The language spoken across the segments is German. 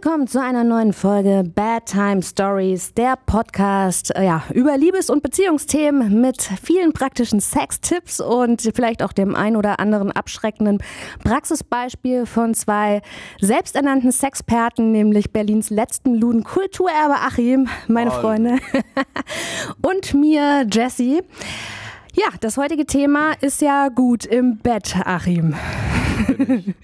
Willkommen zu einer neuen Folge Bad Time Stories, der Podcast äh, ja, über Liebes- und Beziehungsthemen mit vielen praktischen Sextipps und vielleicht auch dem ein oder anderen abschreckenden Praxisbeispiel von zwei selbsternannten Sexperten, nämlich Berlins letzten Luden Kulturerbe Achim, meine Hallo. Freunde, und mir, Jessie. Ja, das heutige Thema ist ja gut im Bett, Achim.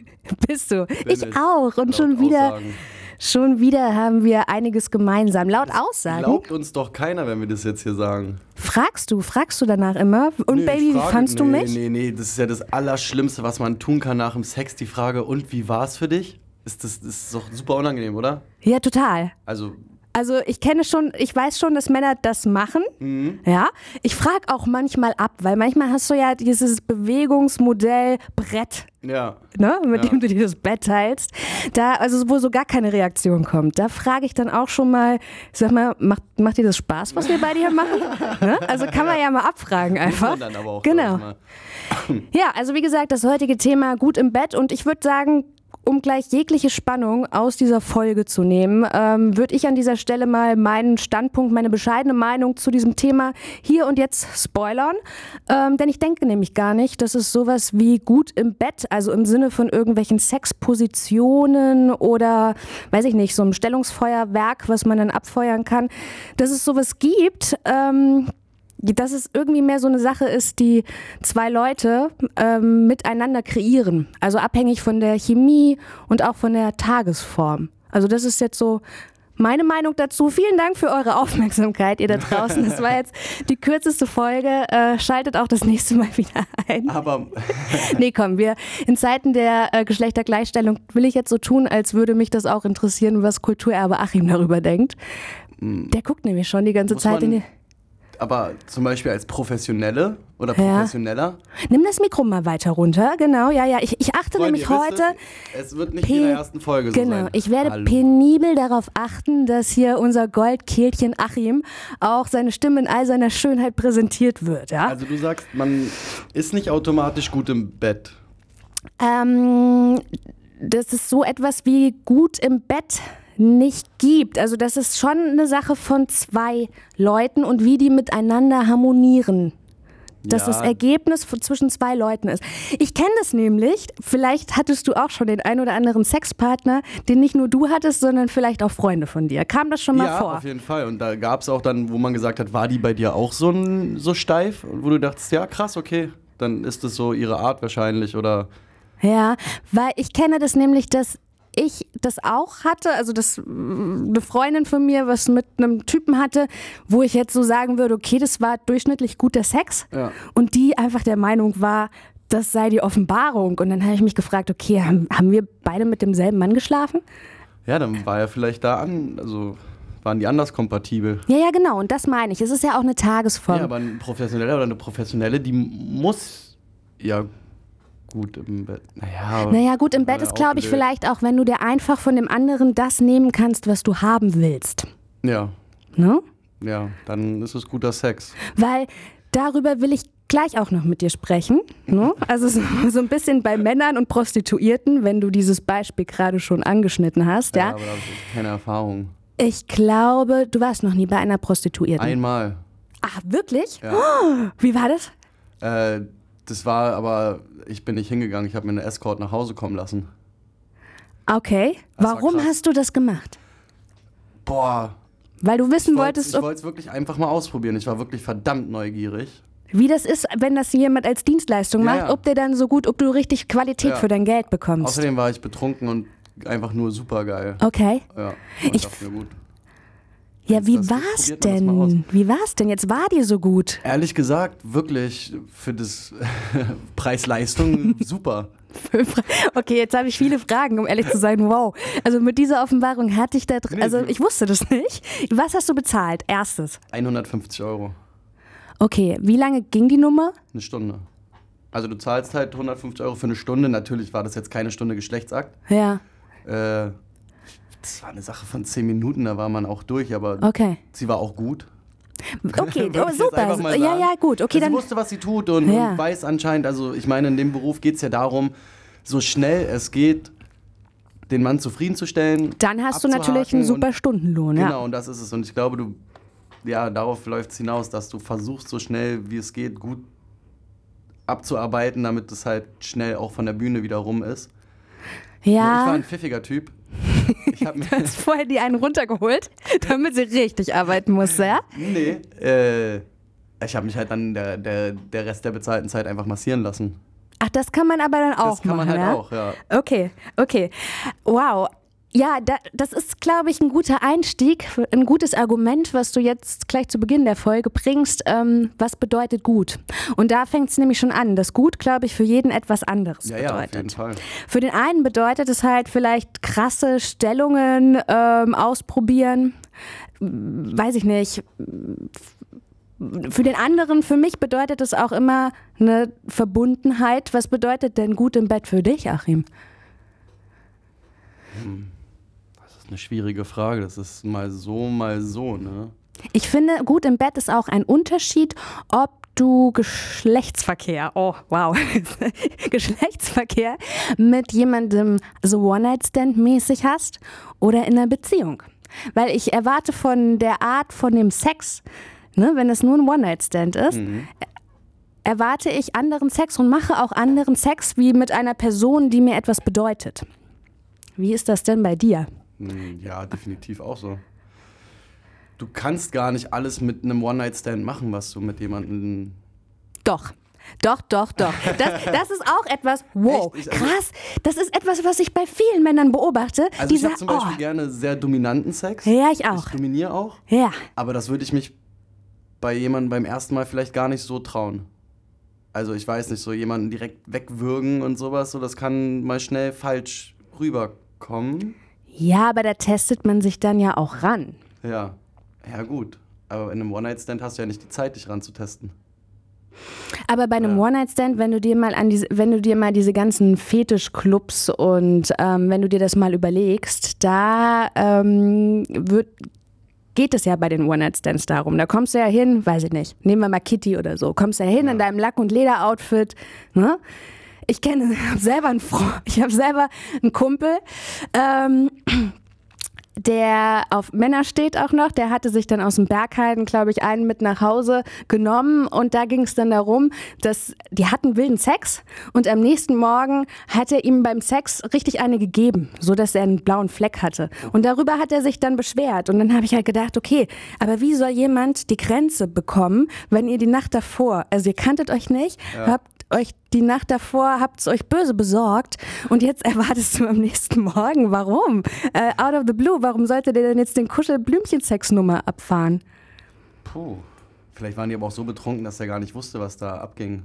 Bist du? Bin ich auch. Und schon wieder, Aussagen. Schon wieder haben wir einiges gemeinsam. Laut Aussagen. Glaubt uns doch keiner, wenn wir das jetzt hier sagen. Fragst du, fragst du danach immer? Und Nö, Baby, ich wie frage- fandst du nee, mich? Nee, nee, das ist ja das Allerschlimmste, was man tun kann nach dem Sex. Die Frage, und wie war es für dich? Ist das, das ist doch super unangenehm, oder? Ja, total. Also, Also ich kenne schon, ich weiß schon, dass Männer das machen. Mhm. Ja. Ich frage auch manchmal ab, weil manchmal hast du ja dieses Bewegungsmodell Brett. ja. Ne, mit Ja. dem du dir das Bett teilst, da, also wo so gar keine Reaktion kommt, da frage ich dann auch schon mal, sag mal, macht, macht dir das Spaß, was wir bei dir machen? ne? Also kann man ja mal abfragen einfach. Dann aber auch, genau. Ja, also wie gesagt, das heutige Thema gut im Bett und ich würde sagen, um gleich jegliche Spannung aus dieser Folge zu nehmen, ähm, würde ich an dieser Stelle mal meinen Standpunkt, meine bescheidene Meinung zu diesem Thema hier und jetzt spoilern. Ähm, denn ich denke nämlich gar nicht, dass es sowas wie gut im Bett, also im Sinne von irgendwelchen Sexpositionen oder, weiß ich nicht, so einem Stellungsfeuerwerk, was man dann abfeuern kann, dass es sowas gibt. Ähm, dass es irgendwie mehr so eine Sache ist, die zwei Leute ähm, miteinander kreieren. Also abhängig von der Chemie und auch von der Tagesform. Also das ist jetzt so meine Meinung dazu. Vielen Dank für eure Aufmerksamkeit, ihr da draußen. Das war jetzt die kürzeste Folge. Äh, schaltet auch das nächste Mal wieder ein. Aber Nee, komm, wir in Zeiten der äh, Geschlechtergleichstellung will ich jetzt so tun, als würde mich das auch interessieren, was Kulturerbe Achim darüber denkt. Der guckt nämlich schon die ganze Zeit in die... aber zum Beispiel als Professionelle oder Ja. Professioneller. Nimm das Mikro mal weiter runter, genau, ja, ja. Ich, ich achte Freunde, nämlich heute, Es, es wird nicht in der ersten Folge so genau, sein. ich werde Hallo. penibel darauf achten, dass hier unser Goldkehlchen Achim auch seine Stimme in all seiner Schönheit präsentiert wird, ja. Also du sagst, man ist nicht automatisch gut im Bett. Ähm, dass es so etwas wie gut im Bett nicht gibt. Also das ist schon eine Sache von zwei Leuten und wie die miteinander harmonieren. Dass Ja. das Ergebnis von- zwischen zwei Leuten ist. Ich kenne das nämlich, vielleicht hattest du auch schon den ein oder anderen Sexpartner, den nicht nur du hattest, sondern vielleicht auch Freunde von dir. Kam das schon mal ja, vor? auf jeden Fall. Und da gab es auch dann, wo man gesagt hat, war die bei dir auch so, ein, so steif? Und wo du dachtest, ja krass, okay, dann ist das so ihre Art wahrscheinlich oder... Ja, weil ich kenne das nämlich, dass ich das auch hatte, also dass mm, eine Freundin von mir was mit einem Typen hatte, wo ich jetzt so sagen würde, okay, das war durchschnittlich guter Sex Ja. und die einfach der Meinung war, das sei die Offenbarung und dann habe ich mich gefragt, okay, haben, haben wir beide mit demselben Mann geschlafen? Ja, dann war er vielleicht da an, also waren die anders kompatibel. Ja, ja, genau und das meine ich. Es ist ja auch eine Tagesform. Ja, aber ein Professioneller oder eine Professionelle, die muss ja gut im Bett. Naja, Naja, gut, im Bett Ja, ist, glaube ich, vielleicht auch, wenn du dir einfach von dem anderen das nehmen kannst, was du haben willst. Ja, Ne? ja, dann ist es guter Sex. Weil darüber will ich gleich auch noch mit dir sprechen. Ne? Also so, so ein bisschen bei Männern und Prostituierten, wenn du dieses Beispiel gerade schon angeschnitten hast. Ja? aber da habe ich keine Erfahrung. Ich glaube, du warst noch nie bei einer Prostituierten. Einmal. Ach, wirklich? Ja. Oh, wie war das? Äh, das war aber, ich bin nicht hingegangen, ich habe mir eine Escort nach Hause kommen lassen. Okay. Das war Warum hast du das gemacht? Boah, Weil du wissen ich wollte wolltest, ich wollte es wirklich einfach mal ausprobieren. Ich war wirklich verdammt neugierig. wie das ist, wenn das jemand als Dienstleistung Ja, macht, ja. ob der dann so gut, ob du richtig Qualität Ja. für dein Geld bekommst. Außerdem war ich betrunken und einfach nur super geil. Okay. Ja, und Ich- mir gut. Ja, wie das war's denn? Wie war's denn? Jetzt war dir so gut. Ehrlich gesagt, wirklich für das Preis-Leistung super. Okay, jetzt habe ich viele Fragen, um ehrlich zu sein. Wow. Also mit dieser Offenbarung hatte ich da drin. Also ich wusste das nicht. Was hast du bezahlt? Erstes. 150 Euro. Okay, wie lange ging die Nummer? Eine Stunde. Also du zahlst halt 150 Euro für eine Stunde. Natürlich war das jetzt keine Stunde Geschlechtsakt. Ja. Äh, das war eine Sache von 10 Minuten, da war man auch durch, aber Okay. sie war auch gut. Okay, oh, super. Ja, ja, gut. Okay, sie dann. wusste, was sie tut und, Ja. und weiß anscheinend, also ich meine, in dem Beruf geht es ja darum, so schnell es geht, den Mann zufriedenzustellen. Dann hast du natürlich einen super Stundenlohn, ja. Genau, und das ist es. Und ich glaube, du, ja, darauf läuft es hinaus, dass du versuchst, so schnell wie es geht, gut abzuarbeiten, damit es halt schnell auch von der Bühne wieder rum ist. Ja. Ich war ein pfiffiger Typ. Ich hab mir du hast vorher die einen runtergeholt, damit sie richtig arbeiten musste, ja? Nee, äh, ich habe mich halt dann der, der, der Rest der bezahlten Zeit einfach massieren lassen. Ach, das kann man aber dann auch machen. Das kann man halt ja? auch, ja. Okay, okay. Wow. Ja, da, das ist, glaube ich, ein guter Einstieg, ein gutes Argument, was du jetzt gleich zu Beginn der Folge bringst. Ähm, was bedeutet gut? Und da fängt es nämlich schon an, dass gut, glaube ich, für jeden etwas anderes ja, bedeutet. Ja, auf jeden Fall. Für den einen bedeutet es halt vielleicht krasse Stellungen ähm, ausprobieren, weiß ich nicht, für den anderen, für mich bedeutet es auch immer eine Verbundenheit. Was bedeutet denn gut im Bett für dich, Achim? Hm ist eine schwierige Frage. Das ist mal so, mal so, ne? Ich finde, gut im Bett ist auch ein Unterschied, ob du Geschlechtsverkehr, oh wow, Geschlechtsverkehr mit jemandem so One-Night-Stand-mäßig hast oder in einer Beziehung. Weil ich erwarte von der Art von dem Sex, ne, wenn es nur ein One-Night-Stand ist, mhm. erwarte ich anderen Sex und mache auch anderen Sex wie mit einer Person, die mir etwas bedeutet. Wie ist das denn bei dir? Hm, ja, definitiv auch so. Du kannst gar nicht alles mit einem One-Night-Stand machen, was du mit jemandem. Doch. Doch, doch, doch. Das, das ist auch etwas, wow, ich, also, krass. Das ist etwas, was ich bei vielen Männern beobachte. Also ich habe zum Beispiel oh. gerne sehr dominanten Sex. Ja, ich auch. Ich dominiere auch. Ja. Aber das würde ich mich bei jemandem beim ersten Mal vielleicht gar nicht so trauen. Also ich weiß nicht, so jemanden direkt wegwürgen und sowas, so das kann mal schnell falsch rüberkommen. Ja, aber da testet man sich dann ja auch ran. Ja, ja gut. Aber in einem One-Night-Stand hast du ja nicht die Zeit, dich ranzutesten. Aber bei einem ja. One-Night-Stand, wenn du dir mal an diese, wenn du dir mal diese ganzen Fetischclubs und ähm, wenn du dir das mal überlegst, da ähm, wird, geht es ja bei den One-Night-Stands darum. Da kommst du ja hin, weiß ich nicht, nehmen wir mal Kitty oder so, kommst du ja hin ja. in deinem Lack- und Leder-Outfit, ne? Ich kenne, habe selber einen Freund, ich habe selber einen Kumpel, ähm, der auf Männer steht auch noch, der hatte sich dann aus dem Bergheiden, glaube ich, einen mit nach Hause genommen und da ging es dann darum, dass die hatten wilden Sex und am nächsten Morgen hat er ihm beim Sex richtig eine gegeben, so dass er einen blauen Fleck hatte und darüber hat er sich dann beschwert und dann habe ich halt gedacht, okay, aber wie soll jemand die Grenze bekommen, wenn ihr die Nacht davor, also ihr kanntet euch nicht, ja. habt euch die Nacht davor, habt es euch böse besorgt und jetzt erwartest du am nächsten Morgen. Warum? Äh, out of the blue, warum sollte der denn jetzt den Kuschel-Blümchen-Sex-Nummer abfahren? Puh, vielleicht waren die aber auch so betrunken, dass er gar nicht wusste, was da abging.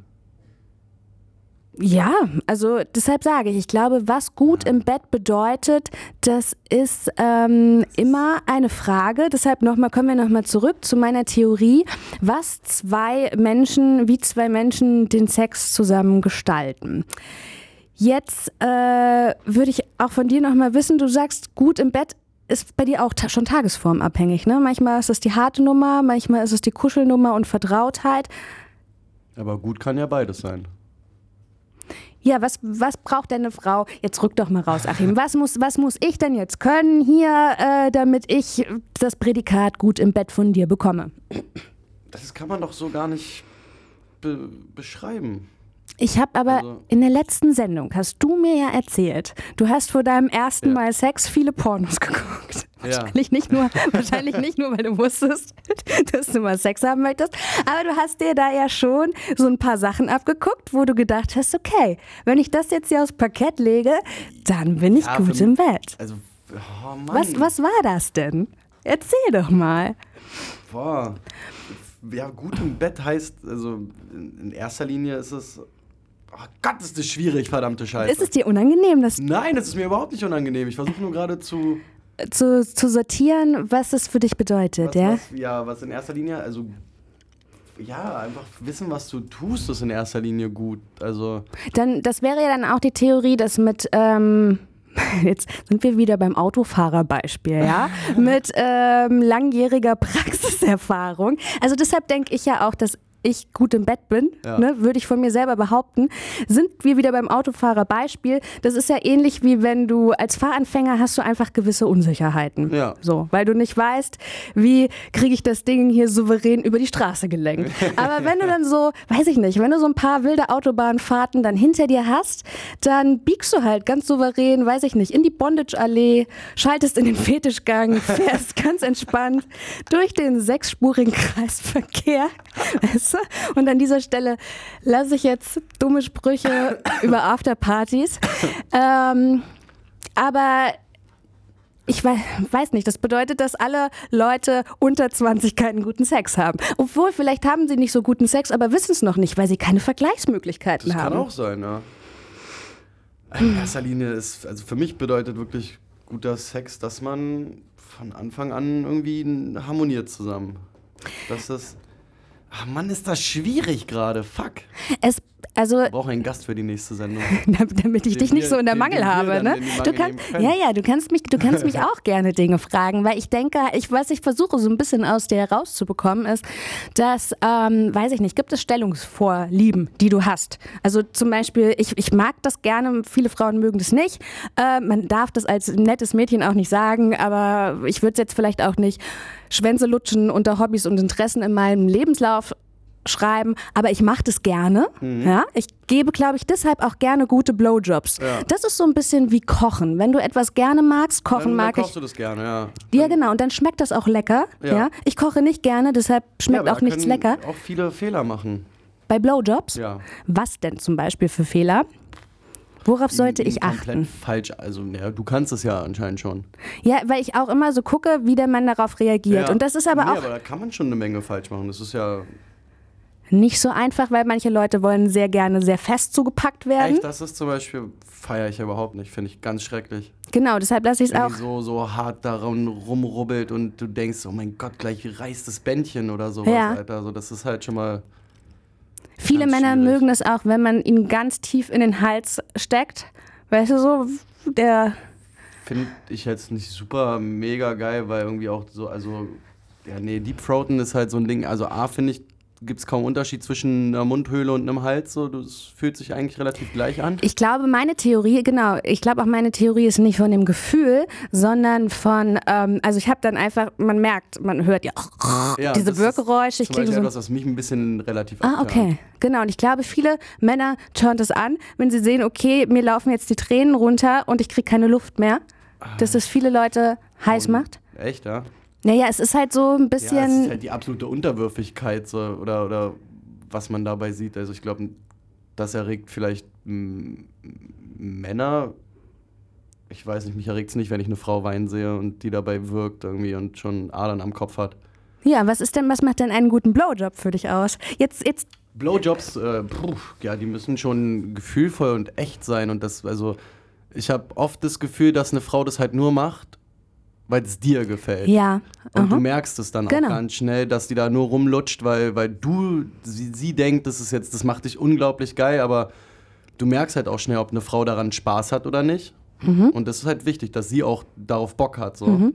Ja, also deshalb sage ich, ich glaube, was gut im Bett bedeutet, das ist ähm, immer eine Frage. Deshalb nochmal, kommen wir nochmal zurück zu meiner Theorie, was zwei Menschen, wie zwei Menschen den Sex zusammen gestalten. Jetzt äh, würde ich auch von dir nochmal wissen, du sagst, gut im Bett ist bei dir auch ta schon tagesformabhängig. Ne? Manchmal ist es die harte Nummer, manchmal ist es die Kuschelnummer und Vertrautheit. Aber gut kann ja beides sein. Ja, was, was braucht denn eine Frau? Jetzt rück doch mal raus, Achim. Was muss, was muss ich denn jetzt können hier, äh, damit ich das Prädikat gut im Bett von dir bekomme? Das kann man doch so gar nicht be beschreiben. Ich habe aber also, in der letzten Sendung, hast du mir ja erzählt, du hast vor deinem ersten ja. Mal Sex viele Pornos geguckt. Wahrscheinlich, nicht nur, wahrscheinlich nicht nur, weil du wusstest, dass du mal Sex haben möchtest, aber du hast dir da ja schon so ein paar Sachen abgeguckt, wo du gedacht hast, okay, wenn ich das jetzt hier aufs Parkett lege, dann bin ich ja, gut im Bett. Also, oh was, was war das denn? Erzähl doch mal. Boah. Ja, gut im Bett heißt, also in erster Linie ist es Oh Gott, ist das schwierig, verdammte Scheiße. Ist es dir unangenehm? Dass Nein, es ist mir überhaupt nicht unangenehm. Ich versuche nur gerade zu, zu. Zu sortieren, was es für dich bedeutet, was, ja? Was, ja, was in erster Linie, also. Ja, einfach wissen, was du tust, ist in erster Linie gut. Also. Dann, das wäre ja dann auch die Theorie, dass mit. Ähm Jetzt sind wir wieder beim Autofahrerbeispiel, ja, mit ähm, langjähriger Praxiserfahrung. Also deshalb denke ich ja auch, dass ich gut im Bett bin, Ja. ne, würde ich von mir selber behaupten, sind wir wieder beim Autofahrer-Beispiel. Das ist ja ähnlich wie wenn du als Fahranfänger hast du einfach gewisse Unsicherheiten. Ja. So, weil du nicht weißt, wie kriege ich das Ding hier souverän über die Straße gelenkt. Aber wenn du dann so, weiß ich nicht, wenn du so ein paar wilde Autobahnfahrten dann hinter dir hast, dann biegst du halt ganz souverän, weiß ich nicht, in die Bondage-Allee, schaltest in den Fetischgang, fährst ganz entspannt durch den sechsspurigen Kreisverkehr. Du? Und an dieser Stelle lasse ich jetzt dumme Sprüche über Afterpartys. Ähm, aber ich wei- weiß nicht, das bedeutet, dass alle Leute unter 20 keinen guten Sex haben. Obwohl, vielleicht haben sie nicht so guten Sex, aber wissen es noch nicht, weil sie keine Vergleichsmöglichkeiten Das haben. kann auch sein, ja. In erster Linie ist, also für mich bedeutet wirklich guter Sex, dass man von Anfang an irgendwie harmoniert zusammen. Dass das. Ach Mann, ist das schwierig gerade. Fuck. Es, also, Ich brauche einen Gast für die nächste Sendung. damit ich Den dich nicht wir- so in der Mangel habe, ne? Du kannst, ja, ja, du kannst mich, du kannst mich auch gerne Dinge fragen, weil ich denke, ich, was ich versuche so ein bisschen aus dir herauszubekommen ist, dass, ähm, weiß ich nicht, gibt es Stellungsvorlieben, die du hast? Also zum Beispiel, ich, ich mag das gerne, viele Frauen mögen das nicht. Äh, man darf das als nettes Mädchen auch nicht sagen, aber ich würde es jetzt vielleicht auch nicht Schwänze lutschen unter Hobbys und Interessen in meinem Lebenslauf schreiben, aber ich mache das gerne. Ja? Ich gebe, glaube ich, deshalb auch gerne gute Blowjobs. Ja. Das ist so ein bisschen wie Kochen. Wenn du etwas gerne magst, kochen Dann, dann mag kochst ich. du das gerne, ja. Ja, genau. Und dann schmeckt das auch lecker. Ja. Ja. Ich koche nicht gerne, deshalb ja, schmeckt aber auch nichts lecker. Auch viele Fehler machen. Bei Blowjobs? Ja. Was denn zum Beispiel für Fehler? Worauf sollte Die ich achten? falsch. Also, ja, du kannst es ja anscheinend schon. Ja, weil ich auch immer so gucke, wie der Mann darauf reagiert. Ja. Und das ist aber nee, auch aber da kann man schon eine Menge falsch machen. Das ist ja. Nicht so einfach, weil manche Leute wollen sehr gerne sehr fest zugepackt werden. Echt, das ist zum Beispiel, feiere ich überhaupt nicht. Finde ich ganz schrecklich. Genau, deshalb lasse ich es auch. so, so hart daran rumrubbelt und du denkst, oh mein Gott, gleich reißt das Bändchen oder sowas, Ja. Alter. So, das ist halt schon mal. Viele Männer schwierig. mögen es auch, wenn man ihn ganz tief in den Hals steckt. Weißt du so, der. Finde ich jetzt nicht super mega geil, weil irgendwie auch so, also. Ja, nee, Deep Throaten ist halt so ein Ding. Also, A, finde ich, gibt es kaum Unterschied zwischen einer Mundhöhle und einem Hals. So, das fühlt sich eigentlich relativ gleich an. Ich glaube, meine Theorie, genau, ich glaube auch meine Theorie ist nicht von dem Gefühl, sondern von, ähm, also ich habe dann einfach, man merkt, man hört ja, Ja, diese Wirkgeräusche. Ich kriege so. etwas, was mich ein bisschen relativ Ah, abturnt. okay. Genau. Und ich glaube, viele Männer turnt es an, wenn sie sehen, okay, mir laufen jetzt die Tränen runter und ich kriege keine Luft mehr. Dass das viele Leute heiß Und- macht. Echt, ja? Naja, es ist halt so ein Ja, bisschen. es ist halt die absolute Unterwürfigkeit so, oder, oder was man dabei sieht. Also ich glaube, das erregt vielleicht Männer. Ich weiß nicht, mich erregt es nicht, wenn ich eine Frau weinen sehe und die dabei wirkt irgendwie und schon Adern am Kopf hat. Ja, was ist denn, was macht denn einen guten Blowjob für dich aus? Jetzt, jetzt, Blowjobs, äh, puh, ja, die müssen schon gefühlvoll und echt sein und das, also ich habe oft das Gefühl, dass eine Frau das halt nur macht, weil es dir gefällt. ja. Und aha. du merkst es dann Genau. auch ganz schnell, dass die da nur rumlutscht, weil, weil du, sie, sie denkt, das ist jetzt, das macht dich unglaublich geil, aber du merkst halt auch schnell, ob eine Frau daran Spaß hat oder nicht. Mhm. Und das ist halt wichtig, dass sie auch darauf Bock hat. So. Und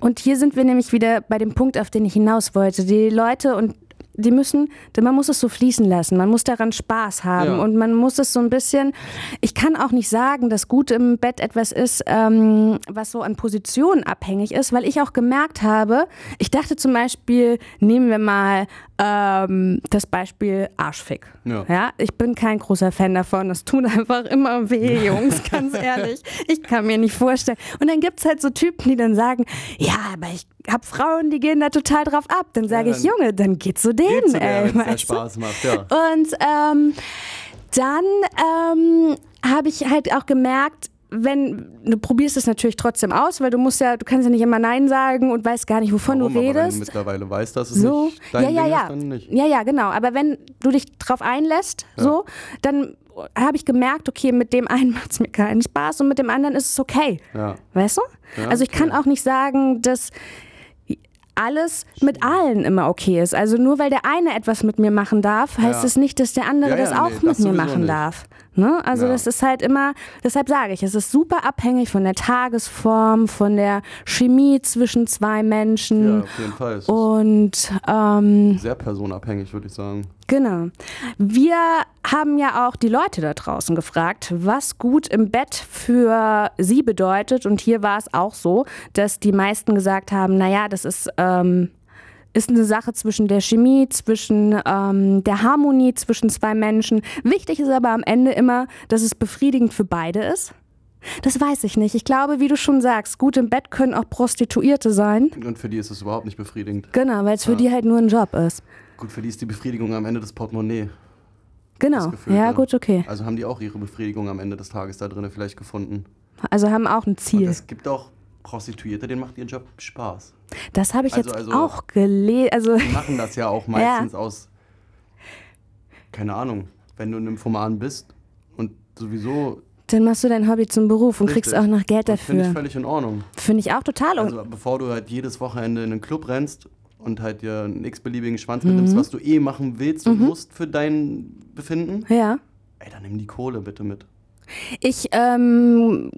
Und hier sind wir nämlich wieder bei dem Punkt, auf den ich hinaus wollte. Die Leute und die müssen, denn man muss es so fließen lassen, man muss daran Spaß haben Ja. und man muss es so ein bisschen, ich kann auch nicht sagen, dass gut im Bett etwas ist, ähm, was so an Positionen abhängig ist, weil ich auch gemerkt habe, ich dachte zum Beispiel, nehmen wir mal ähm, das Beispiel Arschfick. Ja. ja, ich bin kein großer Fan davon, das tut einfach immer weh, Jungs, ganz ehrlich. Ich kann mir nicht vorstellen. Und dann gibt es halt so Typen, die dann sagen, ja, aber ich habe Frauen, die gehen da total drauf ab. Dann sage Ja, ich, Junge, dann geh zu denen, geht zu der, ey. du? Spaß macht, ja. Und ähm, dann ähm, habe ich halt auch gemerkt, wenn du probierst es natürlich trotzdem aus, weil du musst ja, du kannst ja nicht immer Nein sagen und weißt gar nicht, wovon Warum? du Aber wenn redest. du mittlerweile weißt, dass es So, nicht dein ja, ja, Ding ja. ist. Ja, ja, genau. Aber wenn du dich drauf einlässt, so, dann habe ich gemerkt, okay, mit dem einen macht es mir keinen Spaß und mit dem anderen ist es okay. Ja. Weißt du? Ja, also ich kann auch nicht sagen, dass alles mit allen immer okay ist. Also nur weil der eine etwas mit mir machen darf, heißt Ja. es nicht, dass der andere Ja, ja, das auch nee, mit das mir machen nicht. darf. Ne? Also Ja. das ist halt immer, deshalb sage ich, es ist super abhängig von der Tagesform, von der Chemie zwischen zwei Ja, Menschen. auf jeden Fall. Es Und ähm, sehr personabhängig, würde ich sagen. Genau. Wir haben ja auch die Leute da draußen gefragt, was gut im Bett für sie bedeutet. Und hier war es auch so, dass die meisten gesagt haben, naja, das ist, ähm, ist eine Sache zwischen der Chemie, zwischen ähm, der Harmonie zwischen zwei Menschen. Wichtig ist aber am Ende immer, dass es befriedigend für beide ist. Das weiß ich nicht. Ich glaube, wie du schon sagst, gut im Bett können auch Prostituierte sein. Und für die ist es überhaupt nicht befriedigend. Genau, weil es für Ja. die halt nur ein Job ist. Gut, für die ist die Befriedigung am Ende des Portemonnaie. Genau. Das Gefühl, Ja, ja. gut, okay. Also haben die auch ihre Befriedigung am Ende des Tages da drin vielleicht gefunden. Also haben auch ein Und Ziel. es gibt auch Prostituierte, denen macht ihren Job Spaß. Das habe ich Also- jetzt also- auch gelesen. Also, Die machen das ja auch meistens aus, keine Ahnung, wenn du ein Nymphoman bist und sowieso. dann machst du dein Hobby zum Beruf und kriegst Richtig. auch noch Geld das Finde ich dafür. völlig in Ordnung. Finde ich auch total. Also bevor du halt jedes Wochenende in einen Club rennst und halt dir einen x-beliebigen Schwanz Mhm. mitnimmst, was du eh machen willst und musst für dein Befinden, ja. ey, dann nimm die Kohle bitte mit. Ich ähm,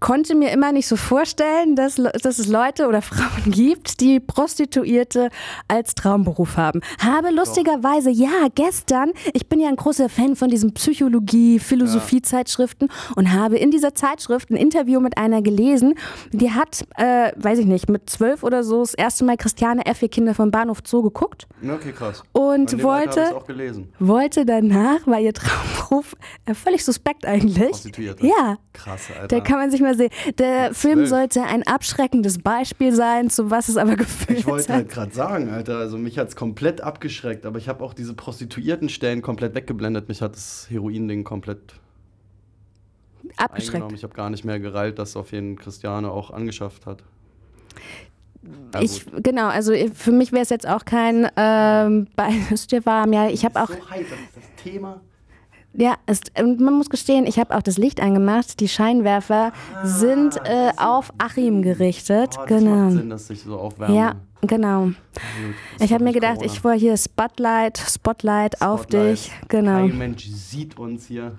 konnte mir immer nicht so vorstellen, dass, dass es Leute oder Frauen gibt, die Prostituierte als Traumberuf haben. Habe lustigerweise, ja, gestern, ich bin ja ein großer Fan von diesen Psychologie, Philosophie-Zeitschriften und habe in dieser Zeitschrift ein Interview mit einer gelesen, die hat, äh, weiß ich nicht, mit zwölf oder so das erste Mal Christiane F. Kinder vom Bahnhof Zoo geguckt Okay, krass. und wollte wollte danach, weil ihr Traumberuf äh, völlig suspekt eigentlich. Prostituierte. Ja, Krass, Alter. da kann man sich mal sehen. Der Film zwölf. sollte ein abschreckendes Beispiel sein, zu was es aber geführt Ich wollte hat. halt gerade sagen, Alter, also mich hat's komplett abgeschreckt, aber ich habe auch diese Prostituiertenstellen komplett weggeblendet. Mich hat das Heroin-Ding komplett Abgeschreckt. Ich habe gar nicht mehr gereilt, dass auf jeden Christiane auch angeschafft hat. Na Ich, genau, also für mich wäre es jetzt auch kein ähm, dir warm. Ja, ich habe auch, so heiß, das ist das Thema. Ja, es, und man muss gestehen, ich habe auch das Licht angemacht. Die Scheinwerfer sind äh, auf Achim gerichtet. Oh, das genau. macht Sinn, dass sich so aufwärmen. Ja, genau. Ich habe mir gedacht, Corona. ich wollte hier Spotlight, Spotlight, auf Spotlight. dich. Genau. Kein Mensch sieht uns hier.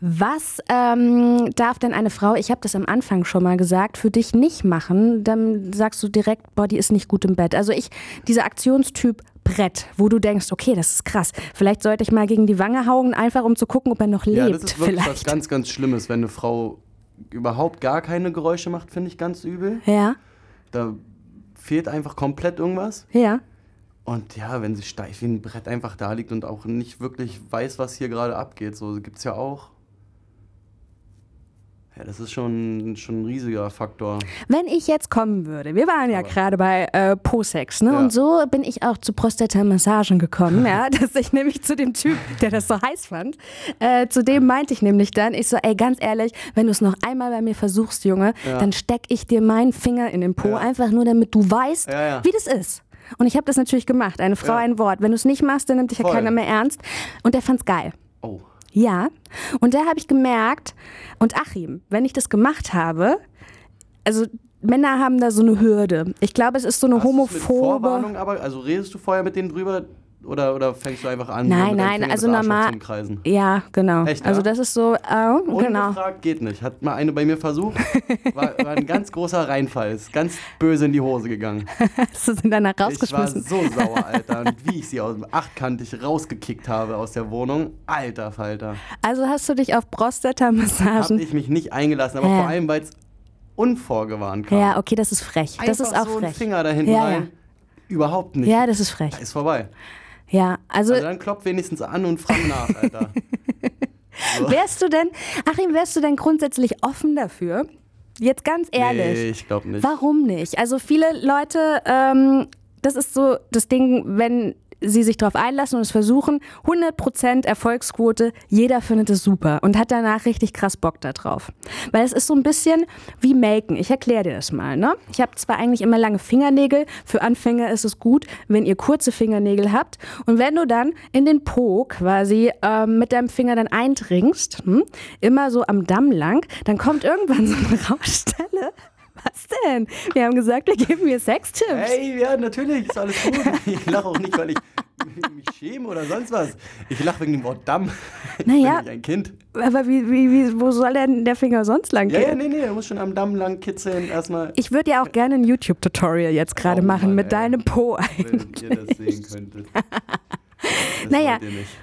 Was ähm, darf denn eine Frau, ich habe das am Anfang schon mal gesagt, für dich nicht machen? Dann sagst du direkt, boah, die ist nicht gut im Bett. Also ich, dieser Aktionstyp Brett, wo du denkst, okay, das ist krass. Vielleicht sollte ich mal gegen die Wange hauen, einfach um zu gucken, ob er noch lebt. Ja, das ist wirklich was vielleicht. ganz, ganz Schlimmes, wenn eine Frau überhaupt gar keine Geräusche macht, finde ich ganz übel. ja, Da fehlt einfach komplett irgendwas. ja. Und ja, wenn sie steif wie ein Brett einfach da liegt und auch nicht wirklich weiß, was hier gerade abgeht, so gibt's ja auch. Ja, das ist schon, schon ein riesiger Faktor. Wenn ich jetzt kommen würde, wir waren ja gerade bei äh, Po-Sex, ne? Ja. Und so bin ich auch zu Prostata-Massagen gekommen, ja, dass ich nämlich zu dem Typ, der das so heiß fand, äh, zu dem meinte ich nämlich dann, ich so, ey, ganz ehrlich, wenn du es noch einmal bei mir versuchst, Junge, Ja. dann steck ich dir meinen Finger in den Po, Ja. einfach nur, damit du weißt, wie das ist. Und ich habe das natürlich gemacht, eine Frau, ein Wort. Wenn du es nicht machst, dann nimmt dich ja Voll. keiner mehr ernst. Und der fand's geil. Oh. Ja, und da habe ich gemerkt, und Achim, wenn ich das gemacht habe, also Männer haben da so eine Hürde. Ich glaube, es ist so eine Hast homophobe. Vorwarnung, aber also redest du vorher mit denen drüber oder, oder fängst du einfach an? Nein, nein, also das normal-? Ja, genau. Echt, also ja? das ist so, äh, genau. Ungefragt geht nicht. Hat mal eine bei mir versucht. War, war ein ganz großer Reinfall. Ist ganz böse in die Hose gegangen. Hast du sie dann Ich war rausgeschmissen? so sauer, Alter. Und wie ich sie aus dem Achtkantig rausgekickt habe aus der Wohnung. Alter Falter. Also hast du dich auf Hab Prostata-Massagen. ich mich nicht eingelassen, aber Ja. vor allem, weil es unvorgewarnt kam. Ja, okay, das ist frech. Das Einfach ist auch so frech. Finger da hinten Ja, rein. Überhaupt nicht. Ja. ja, das ist frech. Da ist vorbei. Ja, also Also dann klopf wenigstens an und frag nach, Alter. wärst du denn, Achim, wärst du denn grundsätzlich offen dafür? Jetzt ganz ehrlich. Nee, ich glaube nicht. Warum nicht? Also viele Leute, ähm, das ist so das Ding, wenn sie sich darauf einlassen und es versuchen, 100% Erfolgsquote, jeder findet es super und hat danach richtig krass Bock da drauf. Weil es ist so ein bisschen wie Melken. Ich erkläre dir das mal. Ne? Ich habe zwar eigentlich immer lange Fingernägel, für Anfänger ist es gut, wenn ihr kurze Fingernägel habt und wenn du dann in den Po quasi ähm, mit deinem Finger dann eindringst, hm, immer so am Damm lang, dann kommt irgendwann so eine Rauschstelle Was denn? Wir haben gesagt, wir geben mir Sextipps. Hey, ja, natürlich, ist alles gut. Ich lache auch nicht, weil ich mich schäme oder sonst was. Ich lache wegen dem Wort Damm. Ich Naja. bin nicht ein Kind. Aber wie, wie, wie, wo soll denn der Finger sonst lang Ja, gehen? ja, nee, nee, er muss schon am Damm lang kitzeln. Erstmal, Ich würde ja auch gerne ein YouTube-Tutorial jetzt gerade Oh machen Mann, mit ey. deinem Po wenn eigentlich. ihr das sehen könntet. Das Naja,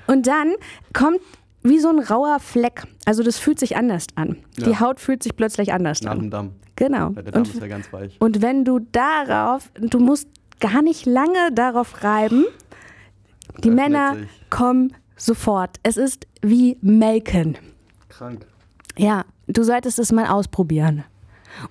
und dann kommt wie so ein rauer Fleck. Also das fühlt sich anders an. Die Ja. Haut fühlt sich plötzlich anders Nach an. dem Damm. Genau. Ja, der Damm Und, ist ja ganz weich. und wenn du darauf, du musst gar nicht lange darauf reiben, die Öffnet Männer sich. kommen sofort. Es ist wie Melken. Krank. Ja, du solltest es mal ausprobieren.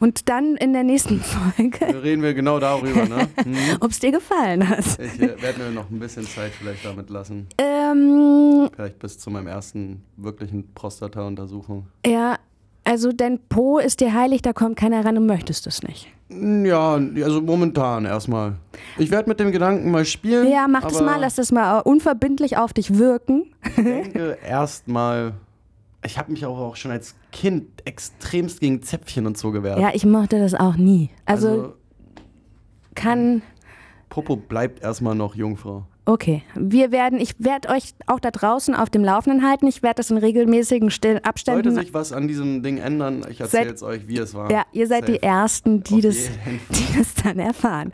Und dann in der nächsten Folge, reden wir genau darüber, ne? Hm. ob es dir gefallen hat. Ich äh, werde mir noch ein bisschen Zeit vielleicht damit lassen. Ähm, Vielleicht bis zu meinem ersten wirklichen Prostata-Untersuchung. ja, also dein Po ist dir heilig, da kommt keiner ran und möchtest es nicht. Ja, also momentan erstmal. Ich werde mit dem Gedanken mal spielen. Ja, mach das mal, lass das mal unverbindlich auf dich wirken. Ich denke erstmal. Ich habe mich auch, auch schon als Kind extremst gegen Zäpfchen und so gewehrt. Ja, ich mochte das auch nie. Also, kann, Popo bleibt erstmal noch Jungfrau. okay. Wir werden, ich werde euch auch da draußen auf dem Laufenden halten. Ich werde das in regelmäßigen Still Sollte Abständen. sich was an diesem Ding ändern, ich erzähle jetzt euch, wie es war. Ja, ihr seid die Safe. Ersten, die das, die das dann erfahren.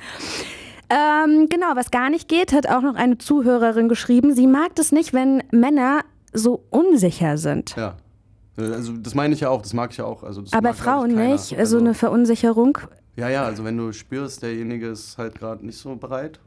Ähm, genau, was gar nicht geht, hat auch noch eine Zuhörerin geschrieben. Sie mag es nicht, wenn Männer so unsicher sind. Ja. Also das meine ich ja auch, das mag ich ja auch. Also Aber mag, Frauen ich, nicht. Also eine Verunsicherung. Ja, ja, also wenn du spürst, derjenige ist halt gerade nicht so bereit.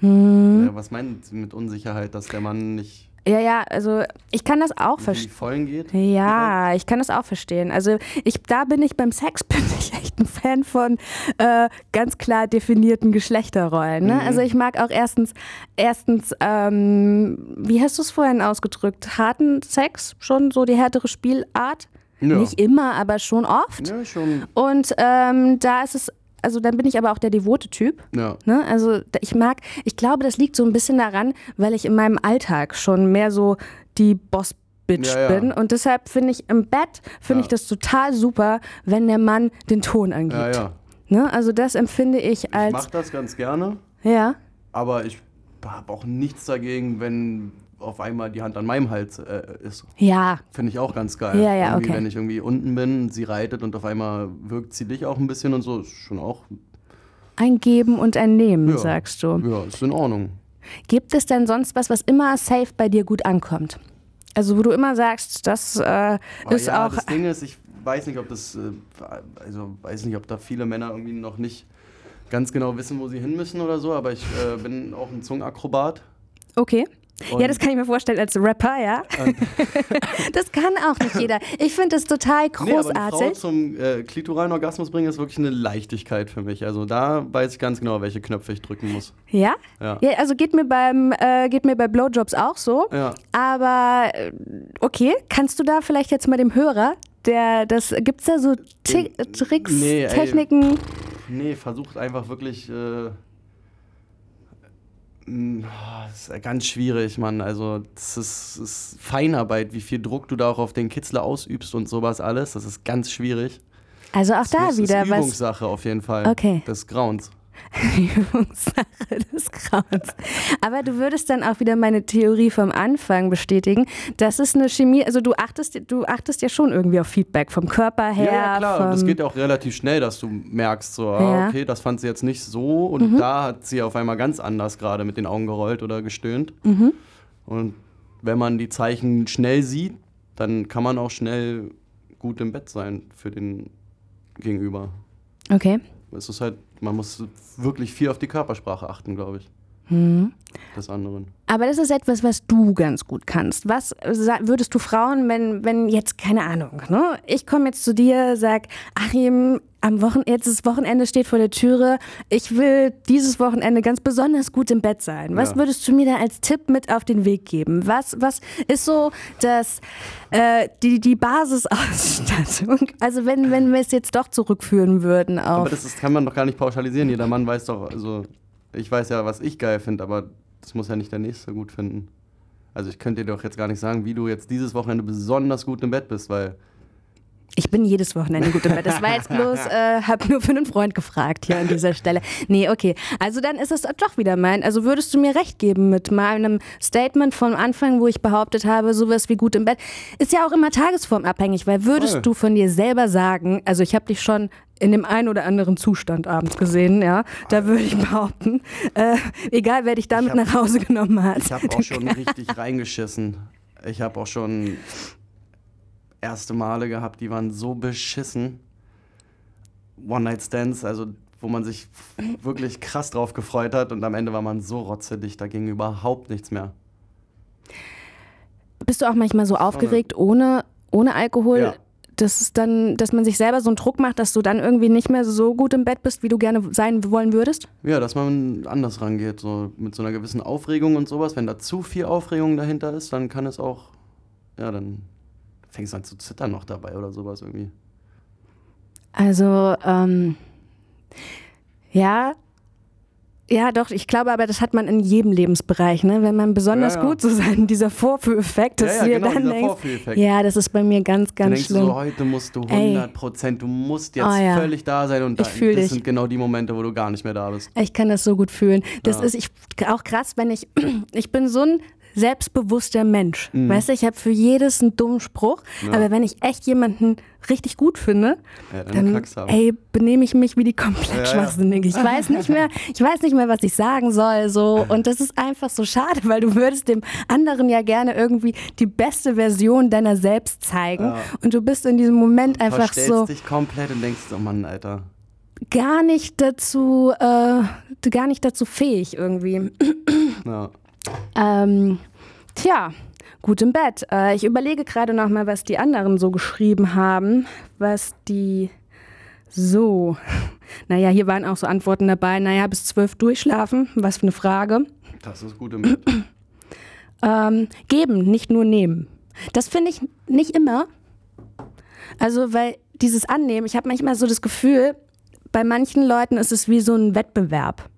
Hm. Ja, was meint sie mit Unsicherheit, dass der Mann nicht Ja, ja, also ich kann das auch in die verstehen. Vollen geht? Ja, ich kann das auch verstehen. Also ich, da bin ich beim Sex bin ich echt ein Fan von äh, ganz klar definierten Geschlechterrollen. Ne? Mhm. Also ich mag auch erstens, erstens, ähm, wie hast du es vorhin ausgedrückt? Harten Sex, schon so die härtere Spielart. Ja. Nicht immer, aber schon oft. Ja, schon. Und ähm, da ist es, also dann bin ich aber auch der devote Typ. Ja. Ne? Also ich mag, ich glaube, das liegt so ein bisschen daran, weil ich in meinem Alltag schon mehr so die Boss-Bitch Ja, ja. bin. Und deshalb finde ich im Bett, finde Ja. ich das total super, wenn der Mann den Ton Ja, angibt. ja. Ne? Also das empfinde ich Ich als, mache das ganz gerne, ja, aber ich habe auch nichts dagegen, wenn auf einmal die Hand an meinem Hals äh, ist. ja, Finde ich auch ganz geil. Ja, ja, irgendwie, okay. Wenn ich irgendwie unten bin, sie reitet und auf einmal wirkt sie dich auch ein bisschen und so, ist schon auch, ein Geben und ein Nehmen, Ja. sagst du. ja, ist in Ordnung. Gibt es denn sonst was, was immer safe bei dir gut ankommt? Also wo du immer sagst, das äh, Aber ist ja, auch das Ding ist, ich weiß nicht, ob das, äh, also weiß nicht, ob da viele Männer irgendwie noch nicht ganz genau wissen, wo sie hin müssen oder so, aber ich äh, bin auch ein Zungenakrobat. okay. Und- ja, das kann ich mir vorstellen als Rapper, ja. das kann auch nicht jeder. Ich finde das total Nee, aber Frau großartig. zum äh, klitoralen Orgasmus bringen ist wirklich eine Leichtigkeit für mich. Also da weiß ich ganz genau, welche Knöpfe ich drücken muss. ja? Ja. Ja, also geht mir beim äh, geht mir bei Blowjobs auch so. Ja. Aber äh, okay, kannst du da vielleicht jetzt mal dem Hörer, der das gibt's da so Äh, Tricks, nee. Techniken? Nee, versucht einfach wirklich. Äh, das ist ganz schwierig, Mann. Also, das ist, ist Feinarbeit, wie viel Druck du da auch auf den Kitzler ausübst und sowas alles. Das ist ganz schwierig. Also auch Das da ist wieder was Übungssache auf jeden Fall. Okay. Des Grauens. Übungssache des Grauens. Aber du würdest dann auch wieder meine Theorie vom Anfang bestätigen. Das ist eine Chemie, also du achtest, du achtest ja schon irgendwie auf Feedback vom Körper her. Ja, ja klar. Und das geht ja auch relativ schnell, dass du merkst, so, Ja. ah, okay, das fand sie jetzt nicht so. Und Mhm. da hat sie auf einmal ganz anders gerade mit den Augen gerollt oder gestöhnt. Mhm. Und wenn man die Zeichen schnell sieht, dann kann man auch schnell gut im Bett sein für den Gegenüber. Okay. Es ist halt, man muss wirklich viel auf die Körpersprache achten, glaube ich. Mhm. Des anderen. Aber das ist etwas, was du ganz gut kannst. Was würdest du Frauen, wenn, wenn jetzt, keine Ahnung, ne? ich komme jetzt zu dir, sag, Achim, am Wochen jetzt das Wochenende steht vor der Türe, ich will dieses Wochenende ganz besonders gut im Bett sein. Was Ja. würdest du mir da als Tipp mit auf den Weg geben? Was, was ist so das, äh, die, die Basisausstattung? Also wenn, wenn wir es jetzt doch zurückführen würden auf... Aber das ist, kann man doch gar nicht pauschalisieren. Jeder Mann weiß doch, also ich weiß ja, was ich geil finde, aber das muss ja nicht der Nächste gut finden. Also ich könnte dir doch jetzt gar nicht sagen, wie du jetzt dieses Wochenende besonders gut im Bett bist, weil Ich bin jedes Wochenende gut im Bett. Das war jetzt bloß, äh, hab nur für einen Freund gefragt hier an dieser Stelle. Nee, okay. Also dann ist es doch wieder mein. Also würdest du mir recht geben mit meinem Statement vom Anfang, wo ich behauptet habe, sowas wie gut im Bett. Ist ja auch immer tagesformabhängig, weil würdest Voll. du von dir selber sagen, also ich habe dich schon in dem einen oder anderen Zustand abends gesehen, ja, da würde ich behaupten, äh, egal wer dich damit hab- nach Hause genommen hat. Ich habe auch schon richtig reingeschissen. Ich habe auch schon erste Male gehabt, die waren so beschissen. One-Night-Stands, also wo man sich wirklich krass drauf gefreut hat und am Ende war man so rotzelig, da ging überhaupt nichts mehr. Bist du auch manchmal so aufgeregt ohne, ohne Alkohol? Ja. Das ist dann, dass man sich selber so einen Druck macht, dass du dann irgendwie nicht mehr so gut im Bett bist, wie du gerne sein wollen würdest? Ja, dass man anders rangeht, so mit so einer gewissen Aufregung und sowas. Wenn da zu viel Aufregung dahinter ist, dann kann es auch, ja, dann fängst du an zu zittern noch dabei oder sowas irgendwie. Also, ähm, ja, ja, doch, ich glaube aber, das hat man in jedem Lebensbereich, ne? Wenn man besonders Ja, ja. gut so sein, dieser Vorführeffekt, dass ja, du ja, dir genau, dann denkst, ja, das ist bei mir ganz, ganz denkst schlimm. so, heute musst du Ey. 100 Prozent, du musst jetzt Oh ja. völlig da sein und da, das dich. sind genau die Momente, wo du gar nicht mehr da bist. Ich kann das so gut fühlen. Das ist ich, auch krass, wenn ich, ich bin so ein selbstbewusster Mensch. Weißt du, ich habe für jedes einen dummen Spruch, Mhm. Ja. aber wenn ich echt jemanden richtig gut finde, Ja, dann, dann du ey, benehme ich mich wie die komplett Ja. Schwachsinnige. Ich weiß nicht mehr, ich weiß nicht mehr, was ich sagen soll, so. Und das ist einfach so schade, weil du würdest dem anderen ja gerne irgendwie die beste Version deiner selbst zeigen. Ja. Und du bist in diesem Moment einfach Verstellst so dich komplett und denkst so, Mann, Alter. gar nicht dazu, äh, gar nicht dazu fähig irgendwie. Ja. Ähm, tja, gut im Bett. Äh, ich überlege gerade noch mal, was die anderen so geschrieben haben, was die so. Naja, hier waren auch so Antworten dabei. Naja, bis zwölf durchschlafen. Was für eine Frage. Das ist gut im Bett. Ähm, geben, nicht nur nehmen. Das finde ich nicht immer. Also, weil dieses Annehmen, ich habe manchmal so das Gefühl, bei manchen Leuten ist es wie so ein Wettbewerb.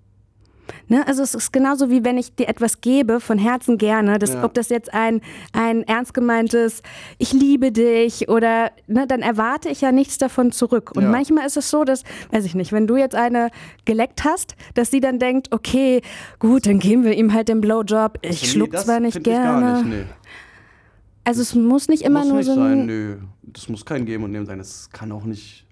Ne? Also es ist genauso wie wenn ich dir etwas gebe, von Herzen gerne, das, Ja. ob das jetzt ein, ein ernst gemeintes Ich liebe dich oder ne, dann erwarte ich ja nichts davon zurück. Und Ja. manchmal ist es so, dass, weiß ich nicht, wenn du jetzt eine geleckt hast, dass sie dann denkt, okay, gut, dann geben wir ihm halt den Blowjob. Ich Nee, schluck zwar nicht find ich gerne. Gar nicht, nee. Also es muss nicht immer muss nur nicht so ein, sein, nö. Das muss kein Geben und Nehmen sein. Das kann auch nicht.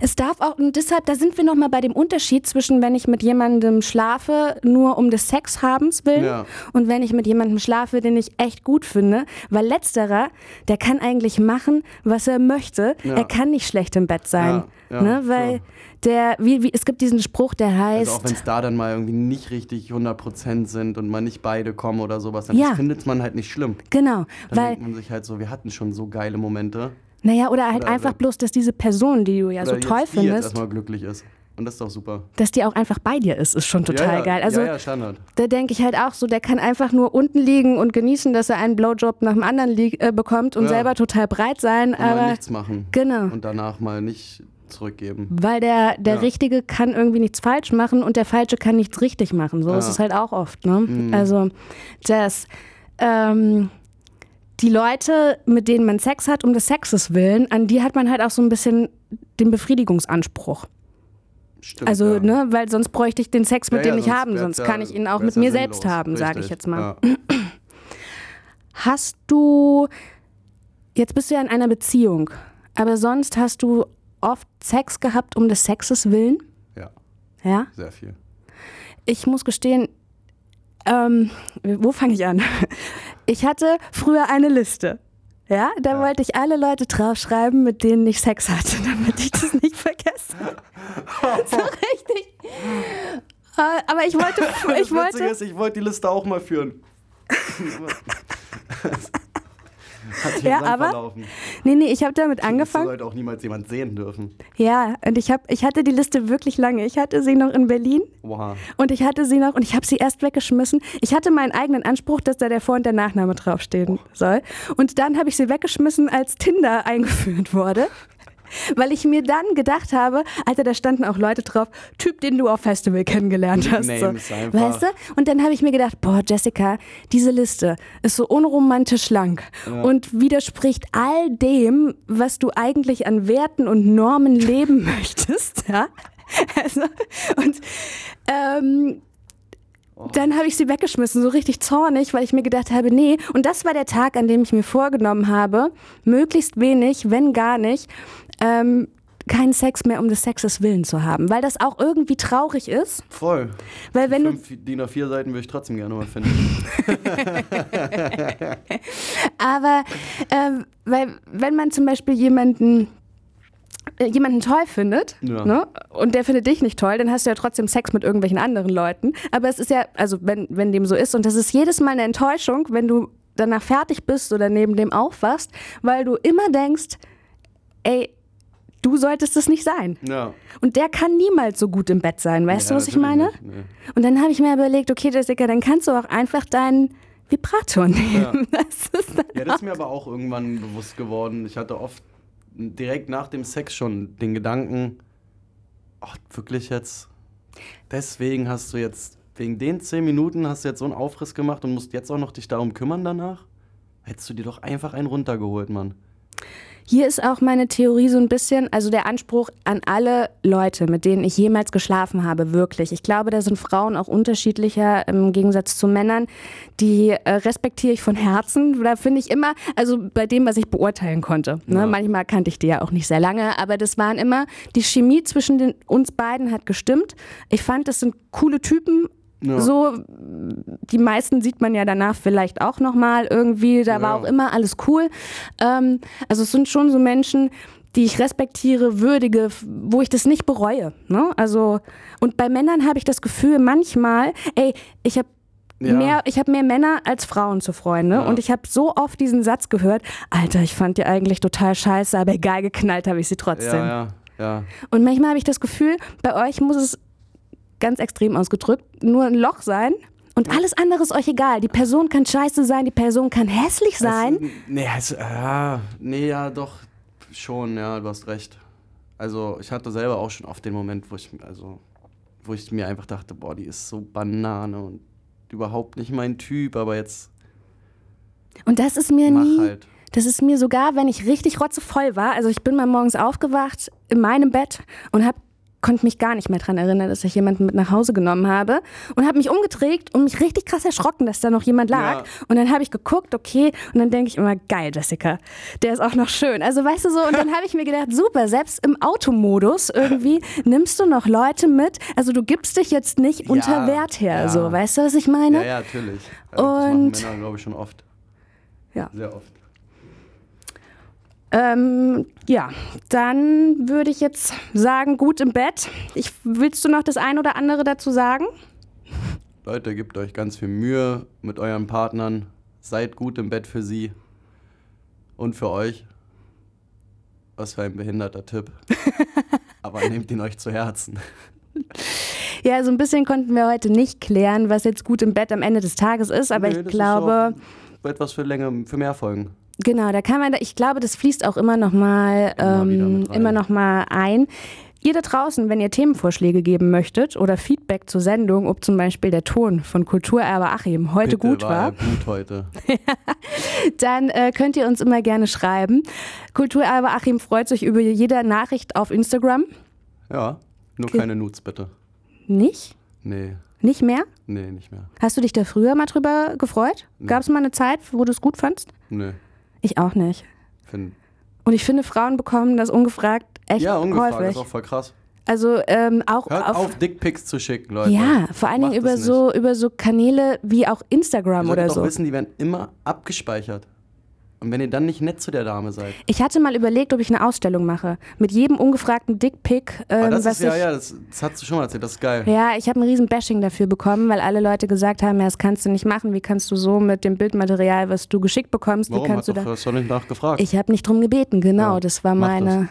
Es darf auch, und deshalb, da sind wir nochmal bei dem Unterschied zwischen, wenn ich mit jemandem schlafe, nur um des Sexhabens willen, Ja. und wenn ich mit jemandem schlafe, den ich echt gut finde. Weil letzterer, der kann eigentlich machen, was er möchte. Ja. Er kann nicht schlecht im Bett sein. Ja, ne? Weil der, wie, wie, es gibt diesen Spruch, der heißt. Also auch wenn es da dann mal irgendwie nicht richtig 100% sind und mal nicht beide kommen oder sowas, dann findet man halt nicht schlimm. Genau, Dann weil, denkt man sich halt so, wir hatten schon so geile Momente. Naja, oder halt Oder einfach wenn- bloß, dass diese Person, die du ja so toll jetzt die jetzt findest, erstmal glücklich ist. Und das ist doch super. dass die auch einfach bei dir ist, ist schon total ja, ja, geil. Also ja, ja, Standard. Da denke ich halt auch so, der kann einfach nur unten liegen und genießen, dass er einen Blowjob nach dem anderen äh, bekommt und Ja. selber total breit sein. Und mal aber nichts machen. genau, Und danach mal nicht zurückgeben. weil der, der Ja. Richtige kann irgendwie nichts falsch machen und der Falsche kann nichts richtig machen. So Ja. ist es halt auch oft. Ne? Mhm. Also das, ähm, die Leute, mit denen man Sex hat, um des Sexes willen, an die hat man halt auch so ein bisschen den Befriedigungsanspruch. Stimmt. Also, ja. ne, weil sonst bräuchte ich den Sex mit Ja, dem ja, ich haben, sonst kann ich ihn auch mit mir sinnlos. selbst haben, sage ich jetzt mal. Hast du, jetzt bist du ja in einer Beziehung, aber sonst hast du oft Sex gehabt um des Sexes willen? ja, Ja? sehr viel. Ich muss gestehen, ähm, wo fange ich an? Ich hatte früher eine Liste. Ja, da Ja. wollte ich alle Leute draufschreiben, mit denen ich Sex hatte, damit ich das nicht vergesse. so richtig. Äh, Aber ich wollte, Das ich Witzige wollte, ist, ich wollte die Liste auch mal führen. Hat Ja, aber- verlaufen. nee, nee, ich habe damit Das angefangen. sollte auch niemals jemand sehen dürfen. Ja, und ich, hab, ich hatte die Liste wirklich lange. Ich hatte sie noch in Berlin Oha. und ich hatte sie noch und ich habe sie erst weggeschmissen. Ich hatte meinen eigenen Anspruch, dass da der Vor- und der Nachname draufstehen soll. Und dann habe ich sie weggeschmissen, als Tinder eingeführt wurde. Weil ich mir dann gedacht habe, Alter, da standen auch Leute drauf, Typ, den du auf Festival kennengelernt hast. So. Weißt du? Und dann habe ich mir gedacht, boah, Jessica, diese Liste ist so unromantisch lang und widerspricht all dem, was du eigentlich an Werten und Normen leben möchtest. Ja? Also, und ähm, dann habe ich sie weggeschmissen, so richtig zornig, weil ich mir gedacht habe, nee. Und das war der Tag, an dem ich mir vorgenommen habe, möglichst wenig, wenn gar nicht, ähm, keinen Sex mehr um des Sexes willen zu haben. Weil das auch irgendwie traurig ist. Voll. Weil wenn du Fünf DIN A4 Seiten würde ich trotzdem gerne mal finden. Aber ähm, weil, wenn man zum Beispiel jemanden äh, jemanden toll findet Ja. ne, und der findet dich nicht toll, dann hast du ja trotzdem Sex mit irgendwelchen anderen Leuten. Aber es ist ja, also wenn, wenn dem so ist, und das ist jedes Mal eine Enttäuschung, wenn du danach fertig bist oder neben dem aufwachst, weil du immer denkst, ey, du solltest es nicht sein. Ja. Und der kann niemals so gut im Bett sein, weißt Ja, du, was ich meine? nicht, nee. Und dann habe ich mir überlegt, okay, Jessica, dann kannst du auch einfach deinen Vibrator nehmen. Das ist Ja, das ist mir aber auch irgendwann bewusst geworden. Ich hatte oft direkt nach dem Sex schon den Gedanken, ach, wirklich jetzt? Deswegen hast du jetzt, wegen den zehn Minuten hast du jetzt so einen Aufriss gemacht und musst jetzt auch noch dich darum kümmern danach? Hättest du dir doch einfach einen runtergeholt, Mann. Hier ist auch meine Theorie so ein bisschen, also der Anspruch an alle Leute, mit denen ich jemals geschlafen habe, wirklich. Ich glaube, da sind Frauen auch unterschiedlicher im Gegensatz zu Männern. Die äh, respektiere ich von Herzen. Da finde ich immer, also bei dem, was ich beurteilen konnte. Ne? Ja. Manchmal kannte ich die ja auch nicht sehr lange, aber das waren immer, die Chemie zwischen den, uns beiden hat gestimmt. Ich fand, das sind coole Typen. Ja. So, die meisten sieht man ja danach vielleicht auch nochmal irgendwie. Da war Ja. auch immer alles cool. Ähm, also es sind schon so Menschen, die ich respektiere, würdige, wo ich das nicht bereue. Ne? Also, und bei Männern habe ich das Gefühl, manchmal, ey, ich habe Ja. mehr, ich habe mehr Männer als Frauen zu Freunde. Ja. Und ich habe so oft diesen Satz gehört, Alter, ich fand die eigentlich total scheiße, aber egal, geknallt habe ich sie trotzdem. Ja, ja, ja. Und manchmal habe ich das Gefühl, bei euch muss es ganz extrem ausgedrückt nur ein Loch sein. Und alles andere ist euch egal. Die Person kann scheiße sein, die Person kann hässlich sein. Es, nee, es, ja, nee, ja, doch, schon, ja, du hast recht. Also, ich hatte selber auch schon oft den Moment, wo ich, also, wo ich mir einfach dachte, boah, die ist so Banane und überhaupt nicht mein Typ, aber jetzt Und das ist mir nie. halt. Das ist mir sogar, wenn ich richtig rotzevoll war. Also ich bin mal morgens aufgewacht in meinem Bett und hab, konnte mich gar nicht mehr dran erinnern, dass ich jemanden mit nach Hause genommen habe und habe mich umgedreht und mich richtig krass erschrocken, dass da noch jemand lag. Ja. Und dann habe ich geguckt, okay, und dann denke ich immer, geil, Jessica, der ist auch noch schön. Also weißt du so, und dann habe ich mir gedacht, super, selbst im Automodus irgendwie nimmst du noch Leute mit. Also du gibst dich jetzt nicht unter Wert her, ja. so, weißt du, was ich meine? Ja, ja, natürlich. Also, das machen Und- Männer, glaube ich, schon oft. Ja. Sehr oft. Ähm, ja, dann würde ich jetzt sagen, gut im Bett. Ich, willst du noch das ein oder andere dazu sagen? Leute, gebt euch ganz viel Mühe mit euren Partnern. Seid gut im Bett für sie und für euch. Was für ein behinderter Tipp. Aber nehmt ihn euch zu Herzen. Ja, so ein bisschen konnten wir heute nicht klären, was jetzt gut im Bett am Ende des Tages ist, aber Nee, ich glaube, Ist etwas für länger, für mehr Folgen. Genau, da kann man, ich glaube, das fließt auch immer noch mal, ähm, immer noch mal ein. Ihr da draußen, wenn ihr Themenvorschläge geben möchtet oder Feedback zur Sendung, ob zum Beispiel der Ton von Kulturerbe Achim heute Bitte gut war. war, gut heute. dann äh, könnt ihr uns immer gerne schreiben. Kulturerbe Achim freut sich über jede Nachricht auf Instagram. Ja, nur keine Nudes bitte. Nicht? Nee, Nicht mehr? nee, nicht mehr. Hast du dich da früher mal drüber gefreut? Gab es mal eine Zeit, wo du es gut fandst? Nee. Ich auch nicht. Find, Und ich finde, Frauen bekommen das ungefragt echt ja, ungefragt, häufig. ist auch voll krass. Also ähm, auch Hört auf, auf, Dickpics zu schicken, Leute. ja, vor allen Dingen über so über so Kanäle wie auch Instagram oder so. wissen, die werden immer abgespeichert. Und wenn ihr dann nicht nett zu der Dame seid. Ich hatte mal überlegt, ob ich eine Ausstellung mache mit jedem ungefragten Dickpick, ähm, das was ist ja, ich ja, das, das hast du schon mal erzählt, das ist geil. Ja, ich habe ein riesen Bashing dafür bekommen, weil alle Leute gesagt haben, ja, das kannst du nicht machen. Wie kannst du so mit dem Bildmaterial, was du geschickt bekommst, Warum? wie kannst Hat du doch da... hast du nicht nachgefragt. Ich habe nicht drum gebeten, genau. Ja, das war meine.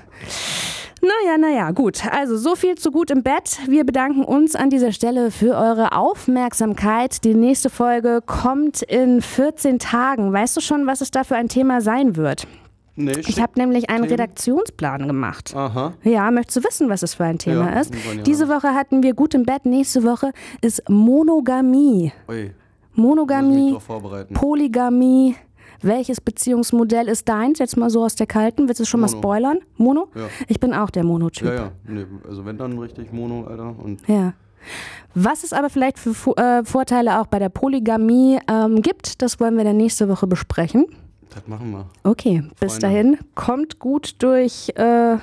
Naja, naja, gut. Also so viel zu gut im Bett. Wir bedanken uns an dieser Stelle für eure Aufmerksamkeit. Die nächste Folge kommt in 14 Tagen. Weißt du schon, was es da für ein Thema sein wird? Nee, Ich habe nämlich einen Themen. Redaktionsplan gemacht. Aha. Ja, möchtest du wissen, was es für ein Thema Ja, ist? ja. Diese Woche hatten wir gut im Bett, nächste Woche ist Monogamie. Ui, Monogamie. Polygamie. Welches Beziehungsmodell ist deins? Jetzt mal so aus der kalten. Willst du schon mal Mono. spoilern? Mono? Ja. Ich bin auch der Mono-Typ. Ja, ja. Nee, also wenn dann richtig Mono, Alter. Und Ja. Was es aber vielleicht für äh, Vorteile auch bei der Polygamie ähm, gibt, das wollen wir dann nächste Woche besprechen. das machen wir. Okay, bis Freunde. dahin kommt gut durch äh,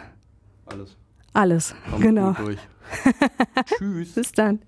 Alles. alles. Kommt genau. gut durch. Tschüss. Bis dann.